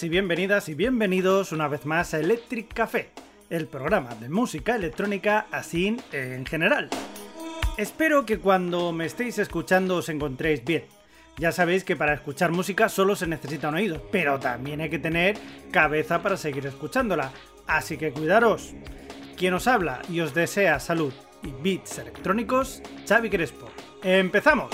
y bienvenidas y bienvenidos una vez más a Electric Café, el programa de música electrónica así en general. Espero que cuando me estéis escuchando os encontréis bien. Ya sabéis que para escuchar música solo se necesita un oído, pero también hay que tener cabeza para seguir escuchándola, así que cuidaros. Quien os habla y os desea salud y beats electrónicos, Xavi Crespo. ¡Empezamos!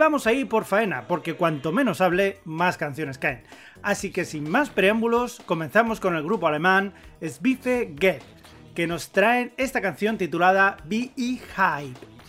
Vamos a ir por faena, porque cuanto menos hable, más canciones caen. Así que sin más preámbulos, comenzamos con el grupo alemán Sbife Get, que nos traen esta canción titulada Be Hype.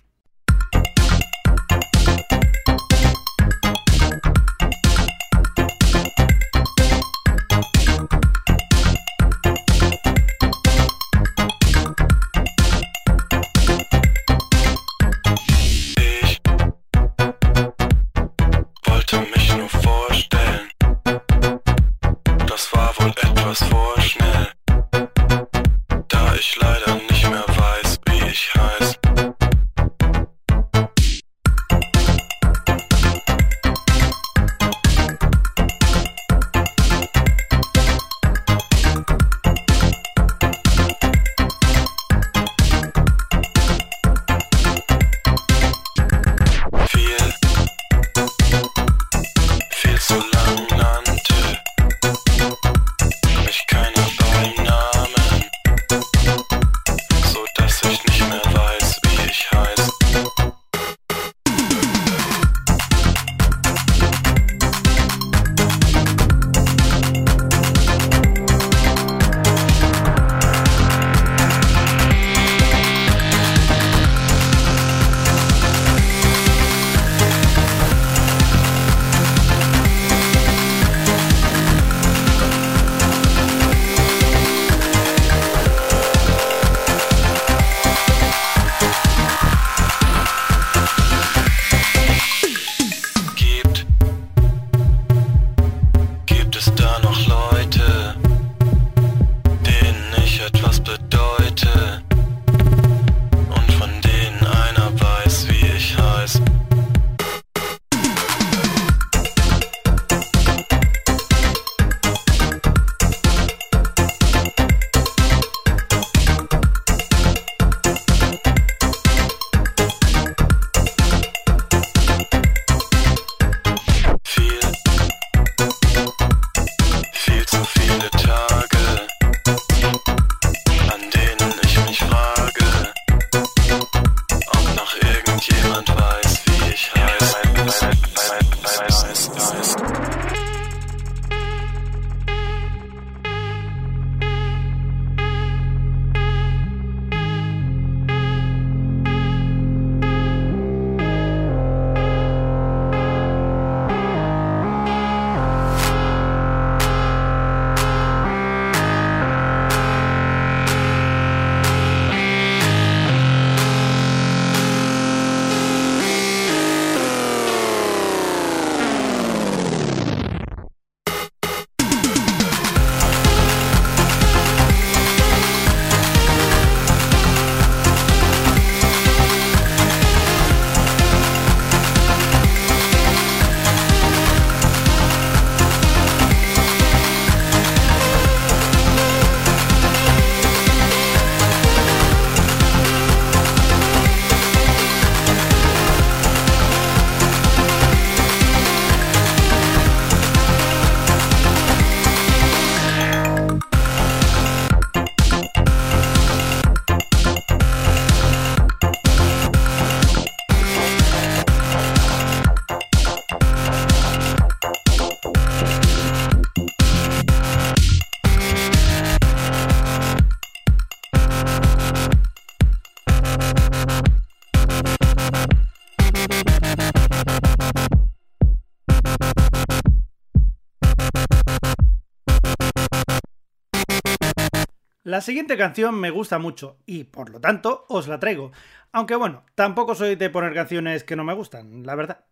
La siguiente canción me gusta mucho y por lo tanto os la traigo. Aunque bueno, tampoco soy de poner canciones que no me gustan, la verdad.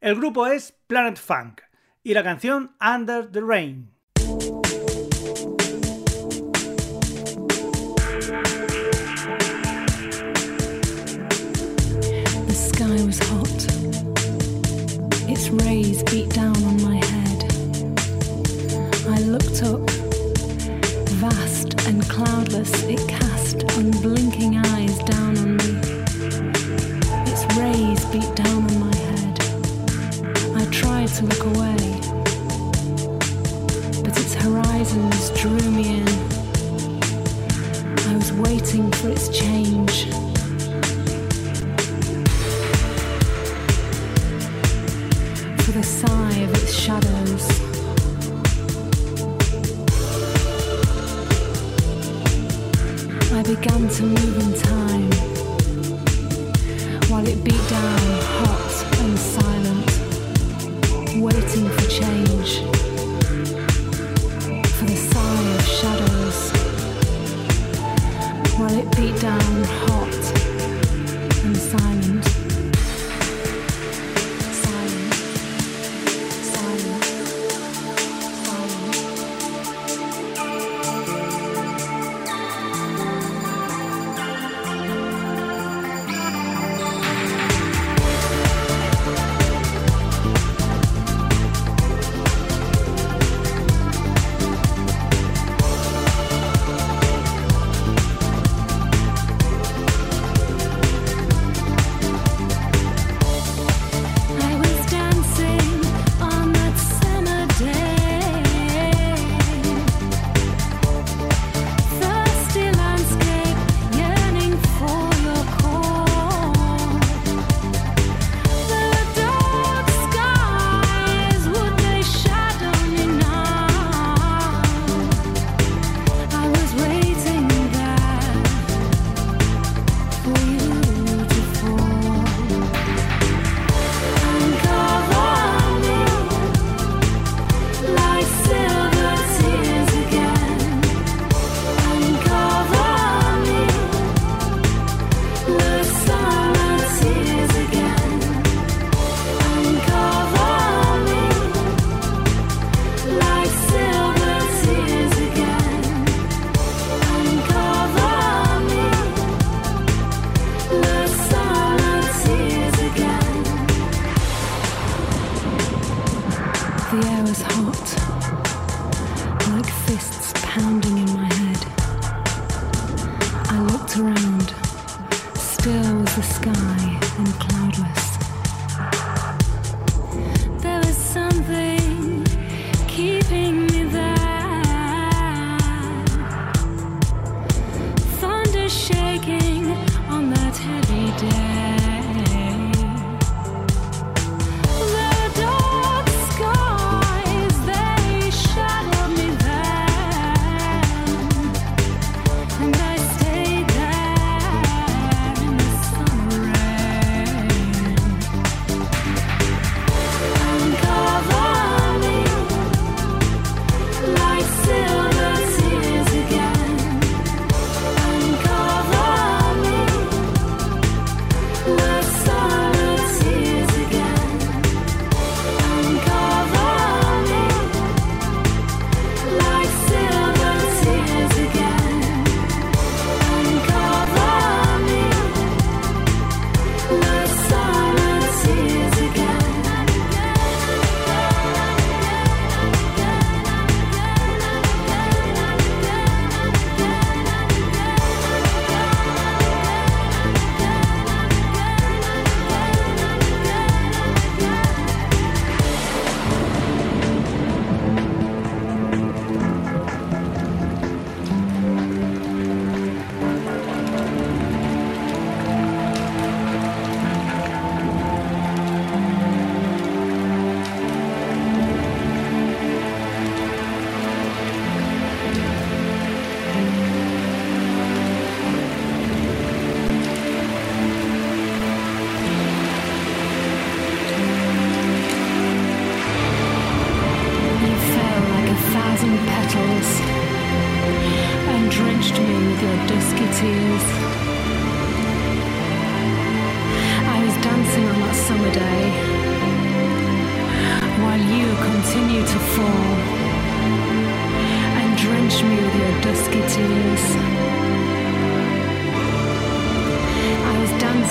El grupo es Planet Funk y la canción Under the Rain.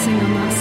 Shinamasa.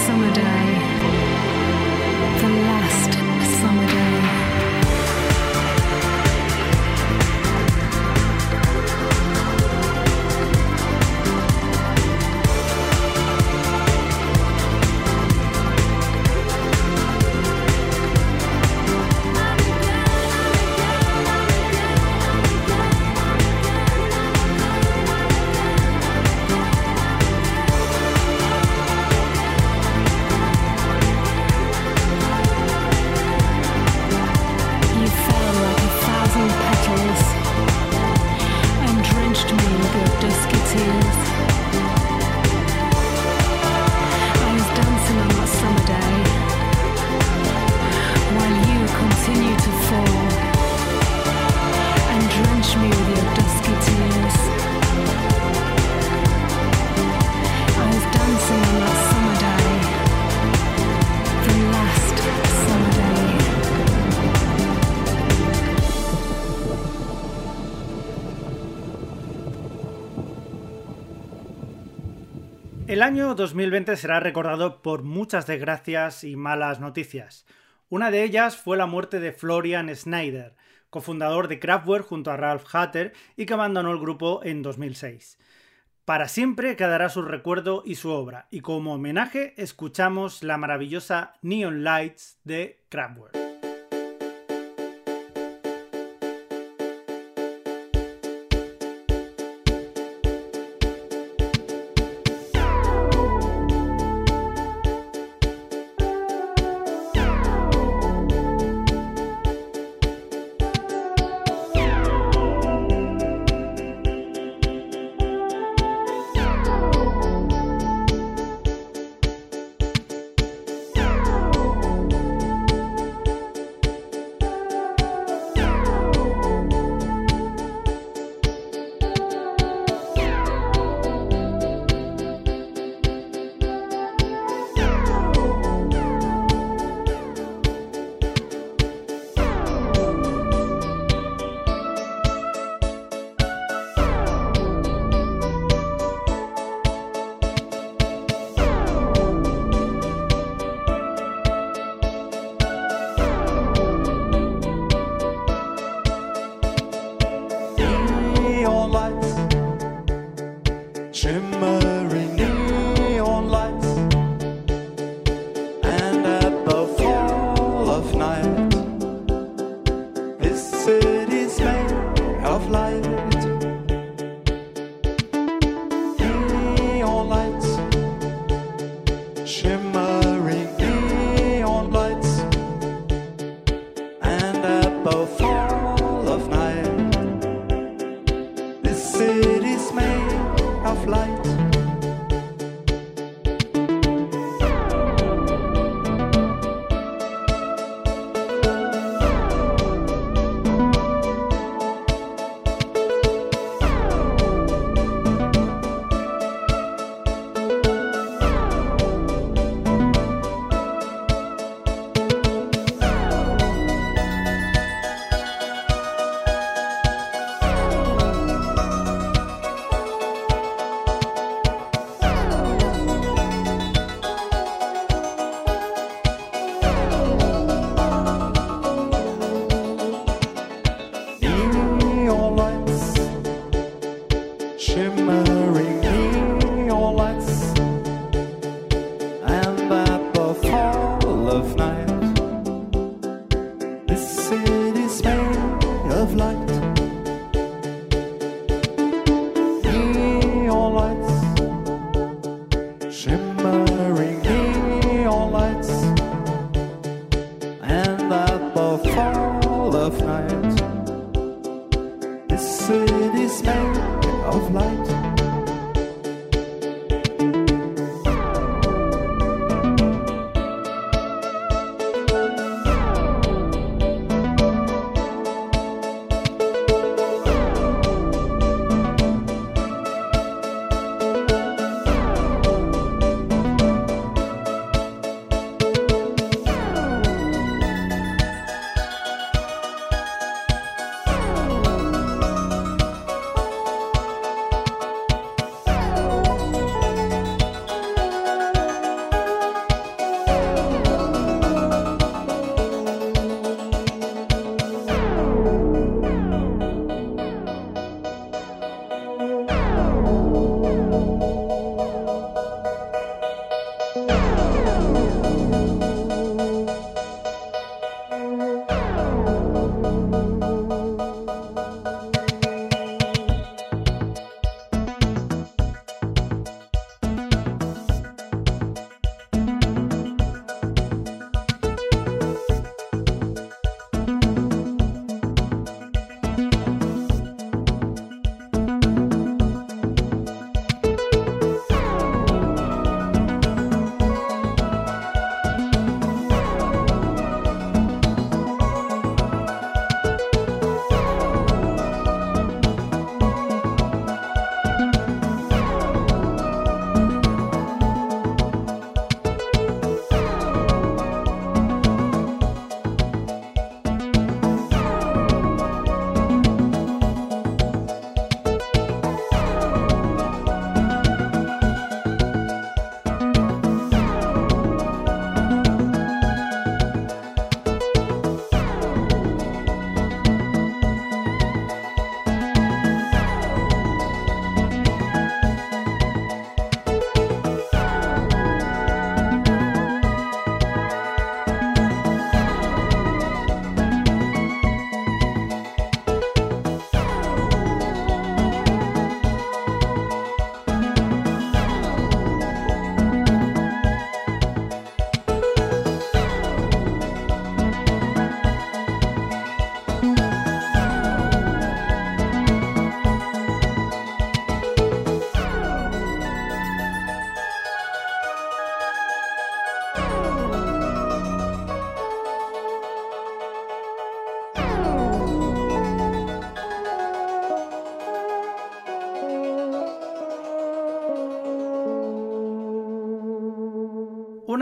2020 será recordado por muchas desgracias y malas noticias. Una de ellas fue la muerte de Florian Schneider, cofundador de Kraftwerk junto a Ralph Hatter y que abandonó el grupo en 2006. Para siempre quedará su recuerdo y su obra, y como homenaje escuchamos la maravillosa Neon Lights de Kraftwerk.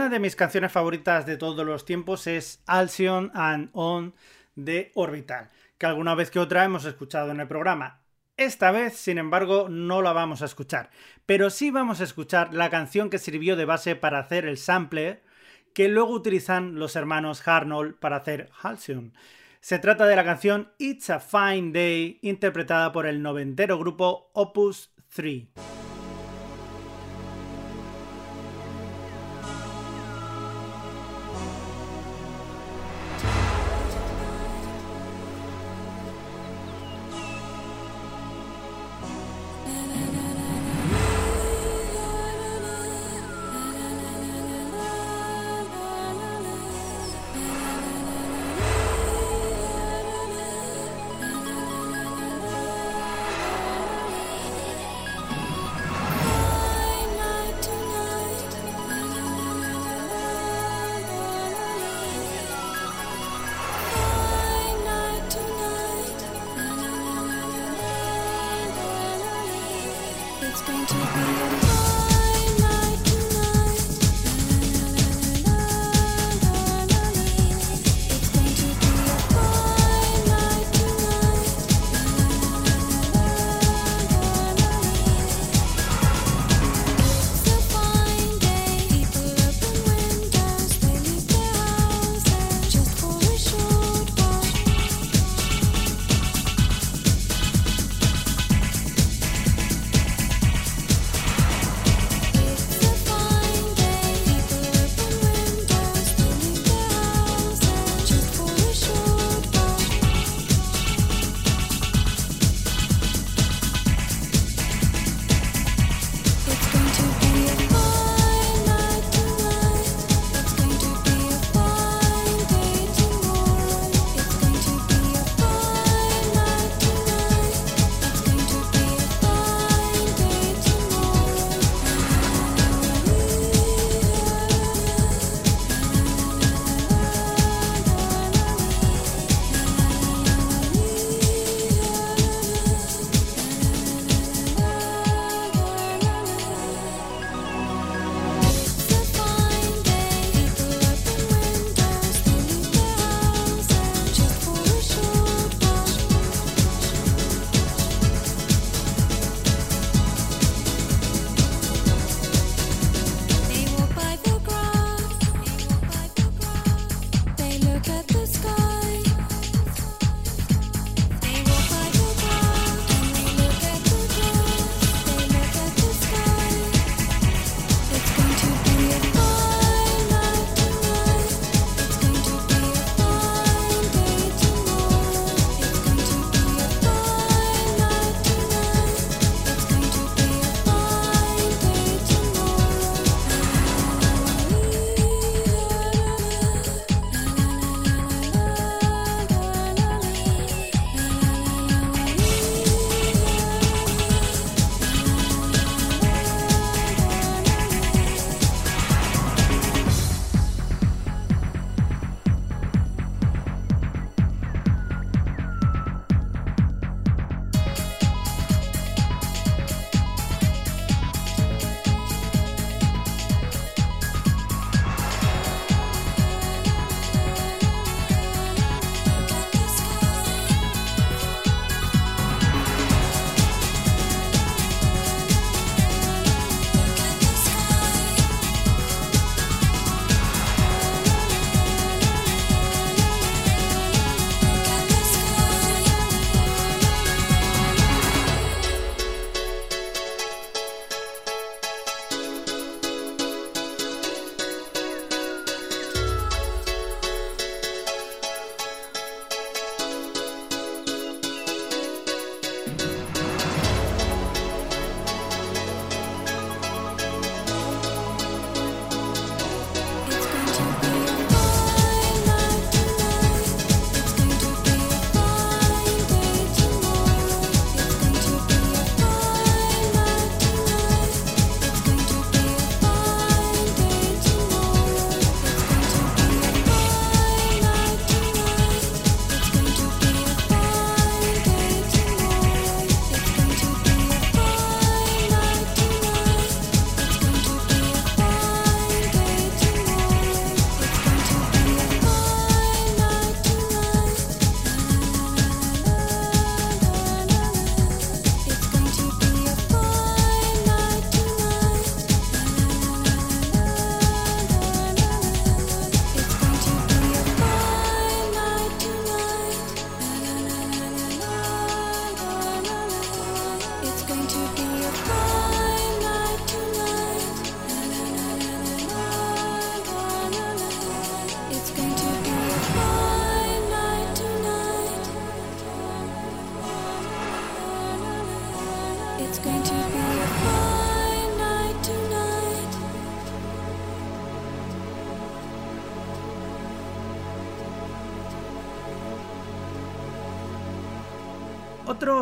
Una de mis canciones favoritas de todos los tiempos es Alcyon and On de Orbital, que alguna vez que otra hemos escuchado en el programa. Esta vez, sin embargo, no la vamos a escuchar, pero sí vamos a escuchar la canción que sirvió de base para hacer el sample que luego utilizan los hermanos Harnold para hacer Halcyon. Se trata de la canción It's a Fine Day, interpretada por el noventero grupo Opus 3.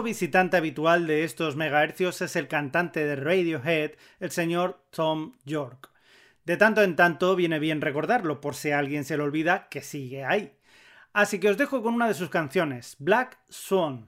Visitante habitual de estos megahercios es el cantante de Radiohead, el señor Tom York. De tanto en tanto viene bien recordarlo, por si alguien se le olvida que sigue ahí. Así que os dejo con una de sus canciones, Black Swan.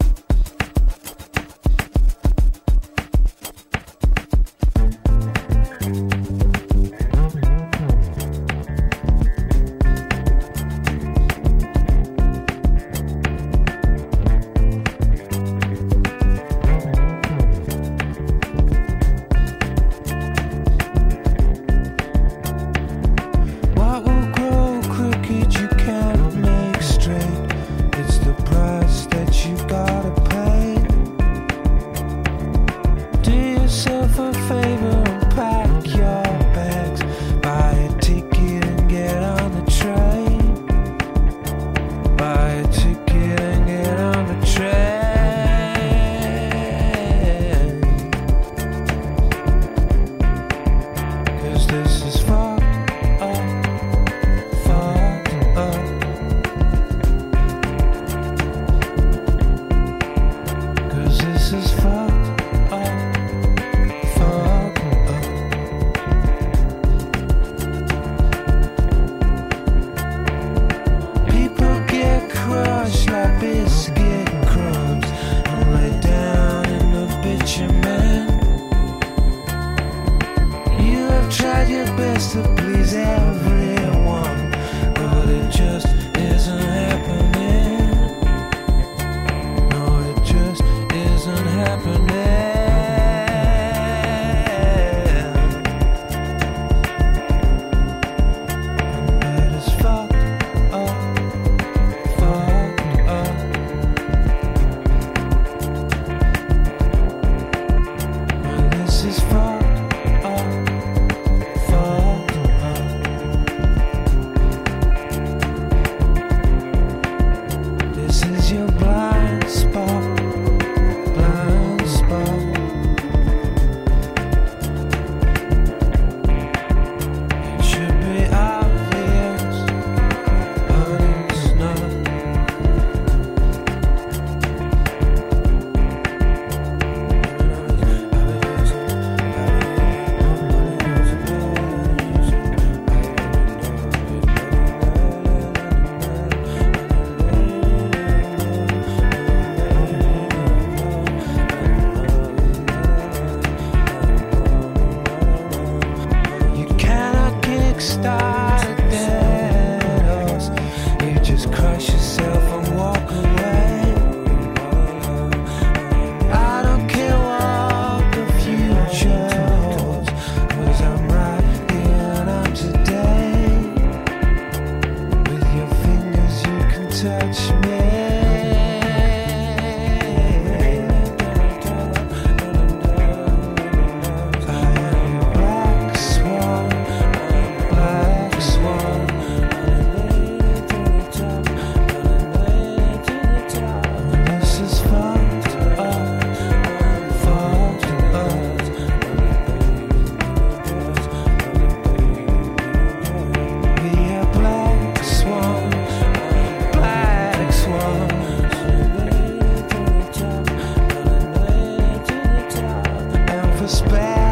despair.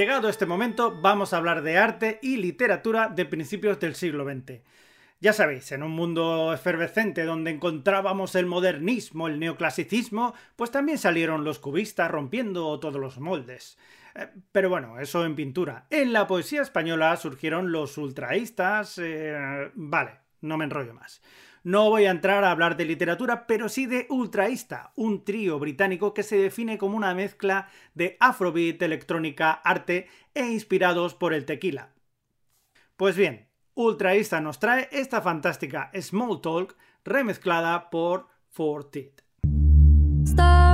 Llegado este momento, vamos a hablar de arte y literatura de principios del siglo XX. Ya sabéis, en un mundo efervescente donde encontrábamos el modernismo, el neoclasicismo, pues también salieron los cubistas rompiendo todos los moldes. Eh, pero bueno, eso en pintura. En la poesía española surgieron los ultraístas... Eh, vale, no me enrollo más. No voy a entrar a hablar de literatura, pero sí de Ultraísta, un trío británico que se define como una mezcla de afrobeat, electrónica, arte e inspirados por el tequila. Pues bien, Ultraísta nos trae esta fantástica Small Talk remezclada por Fortit. Start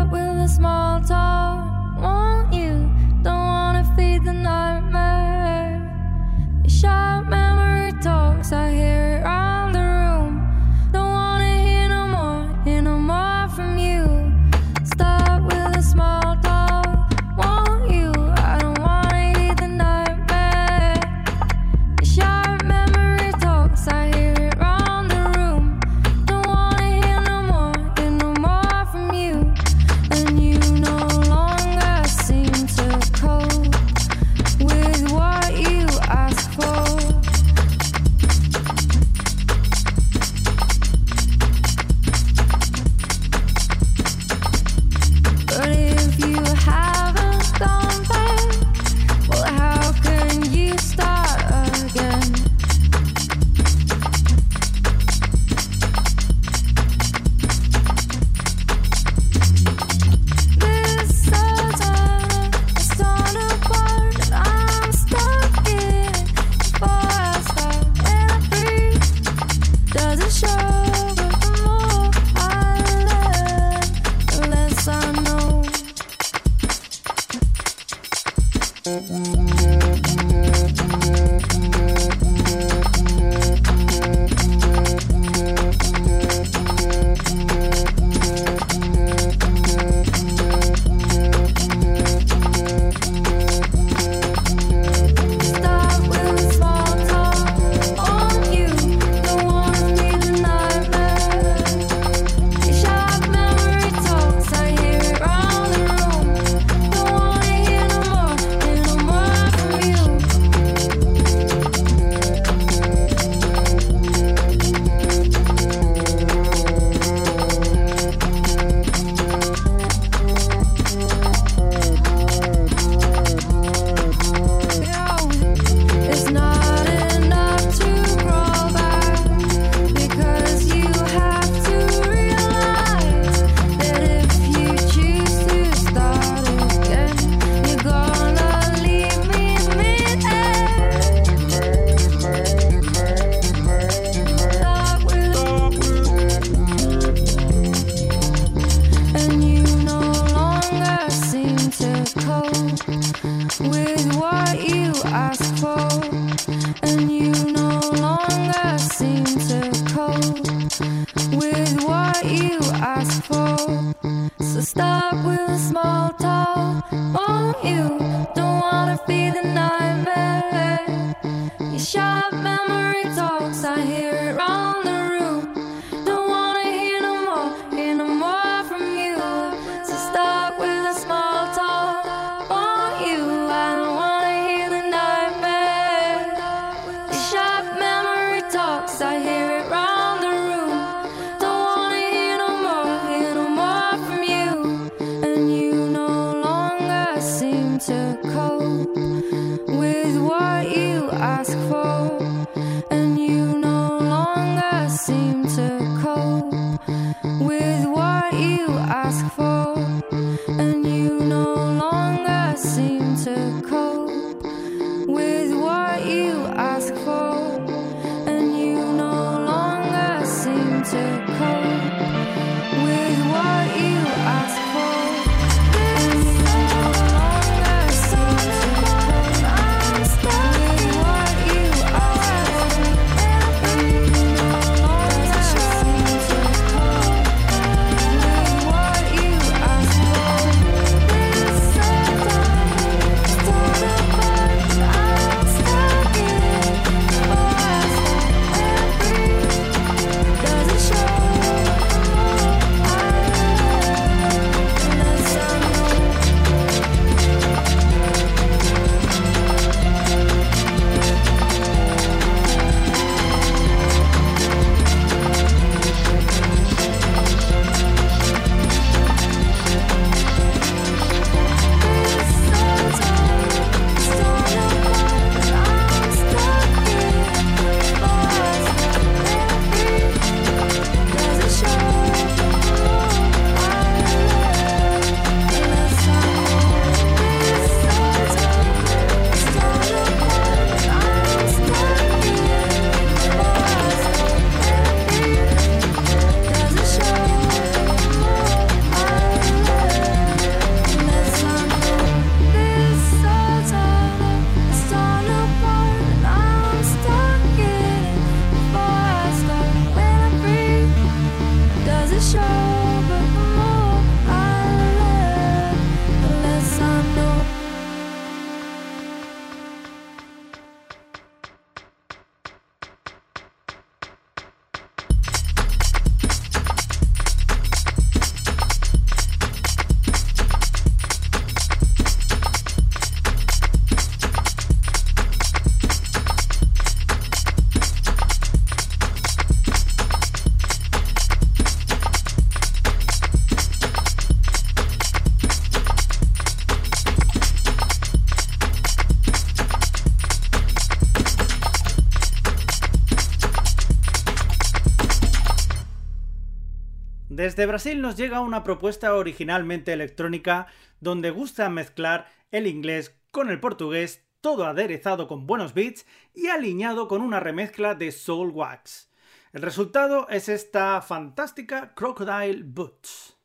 Desde Brasil nos llega una propuesta originalmente electrónica donde gusta mezclar el inglés con el portugués, todo aderezado con buenos beats y alineado con una remezcla de Soul Wax. El resultado es esta fantástica Crocodile Boots.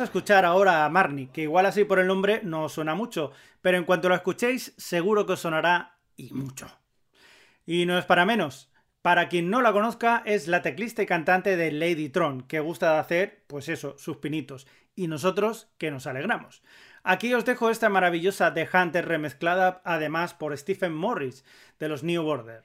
A escuchar ahora a Marnie, que igual así por el nombre no suena mucho, pero en cuanto lo escuchéis seguro que os sonará y mucho. Y no es para menos. Para quien no la conozca, es la teclista y cantante de Lady Tron, que gusta de hacer, pues eso, sus pinitos. Y nosotros que nos alegramos. Aquí os dejo esta maravillosa The Hunter remezclada además por Stephen Morris, de los New Order.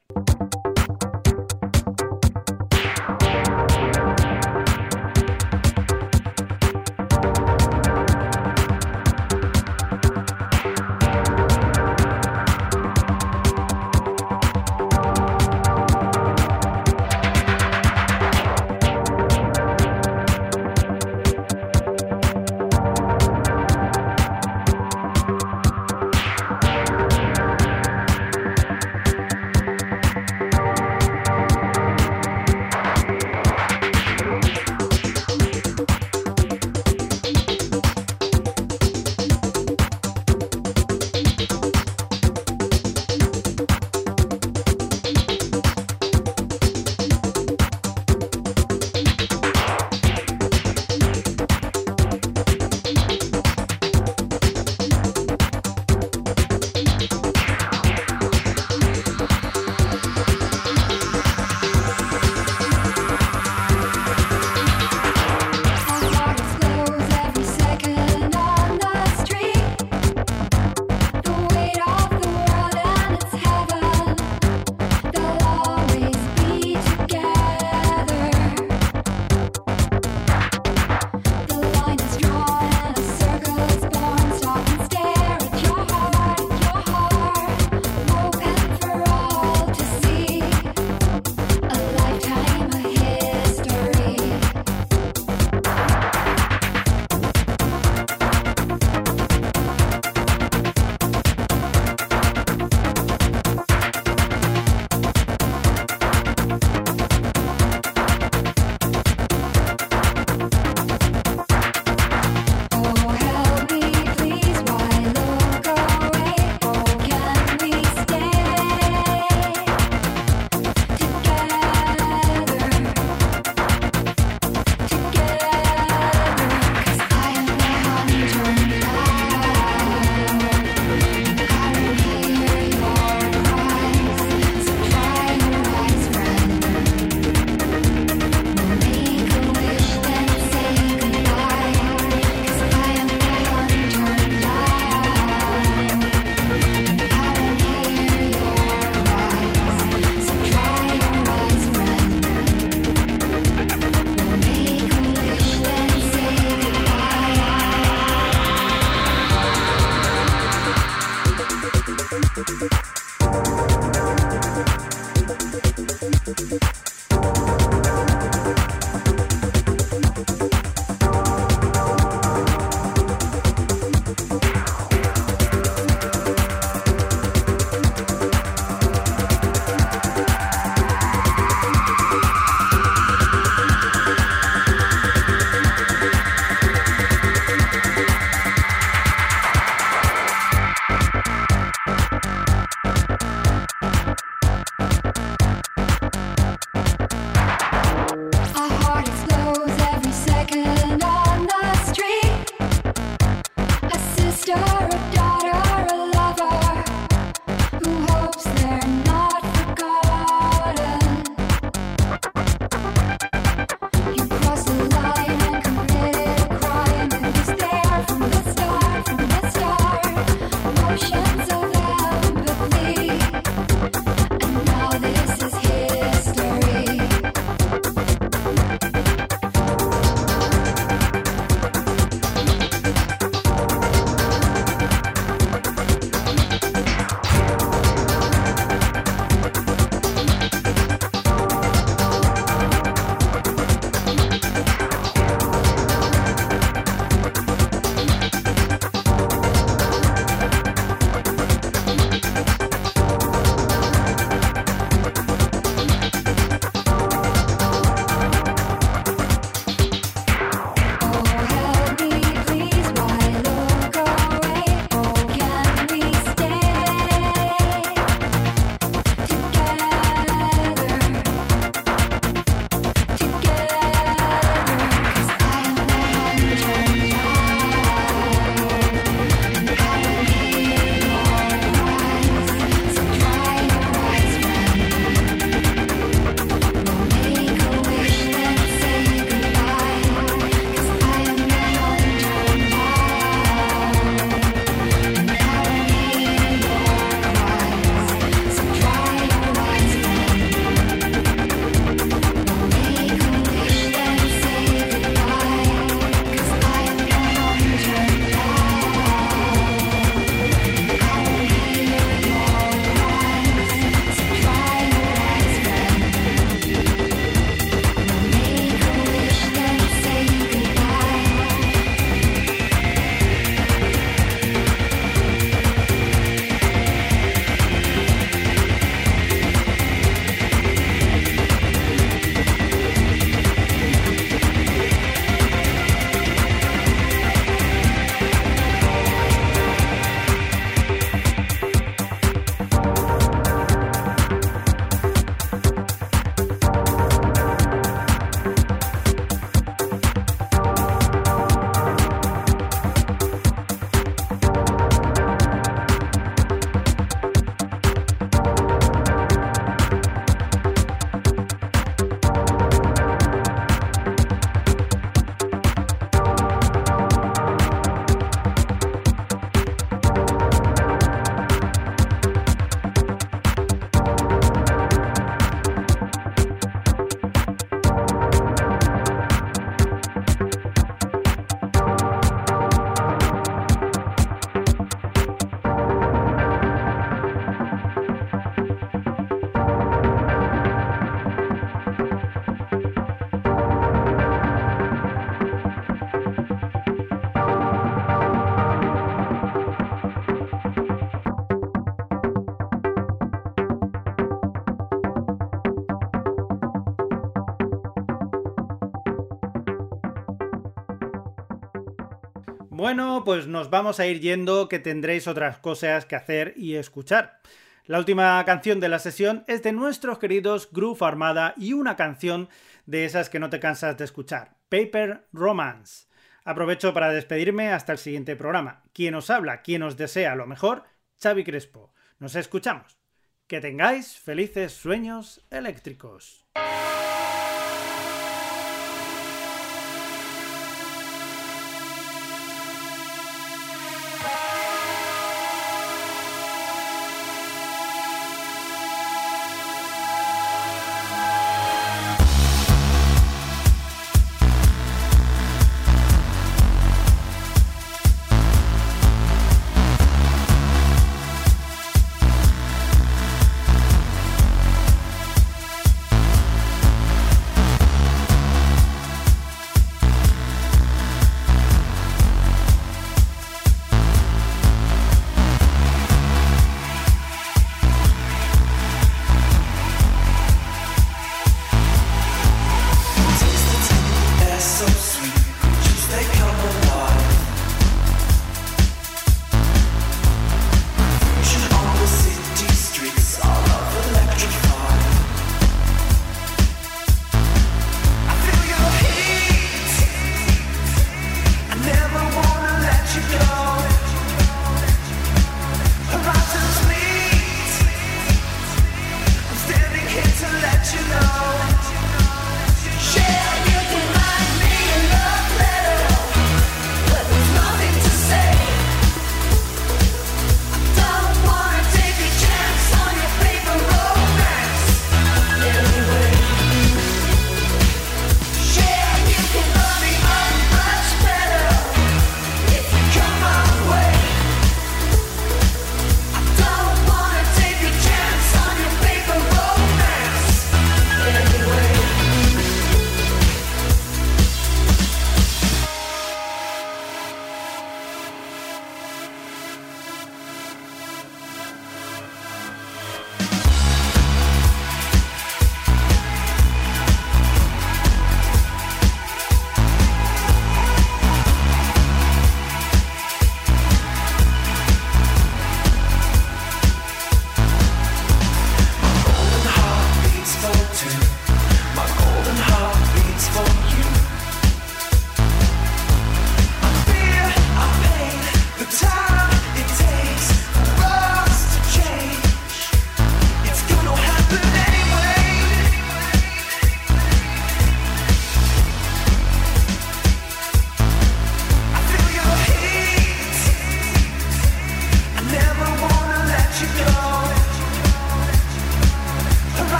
Bueno, pues nos vamos a ir yendo, que tendréis otras cosas que hacer y escuchar. La última canción de la sesión es de nuestros queridos Groove Armada y una canción de esas que no te cansas de escuchar, Paper Romance. Aprovecho para despedirme hasta el siguiente programa. Quien os habla, quien os desea lo mejor, Xavi Crespo. Nos escuchamos. Que tengáis felices sueños eléctricos.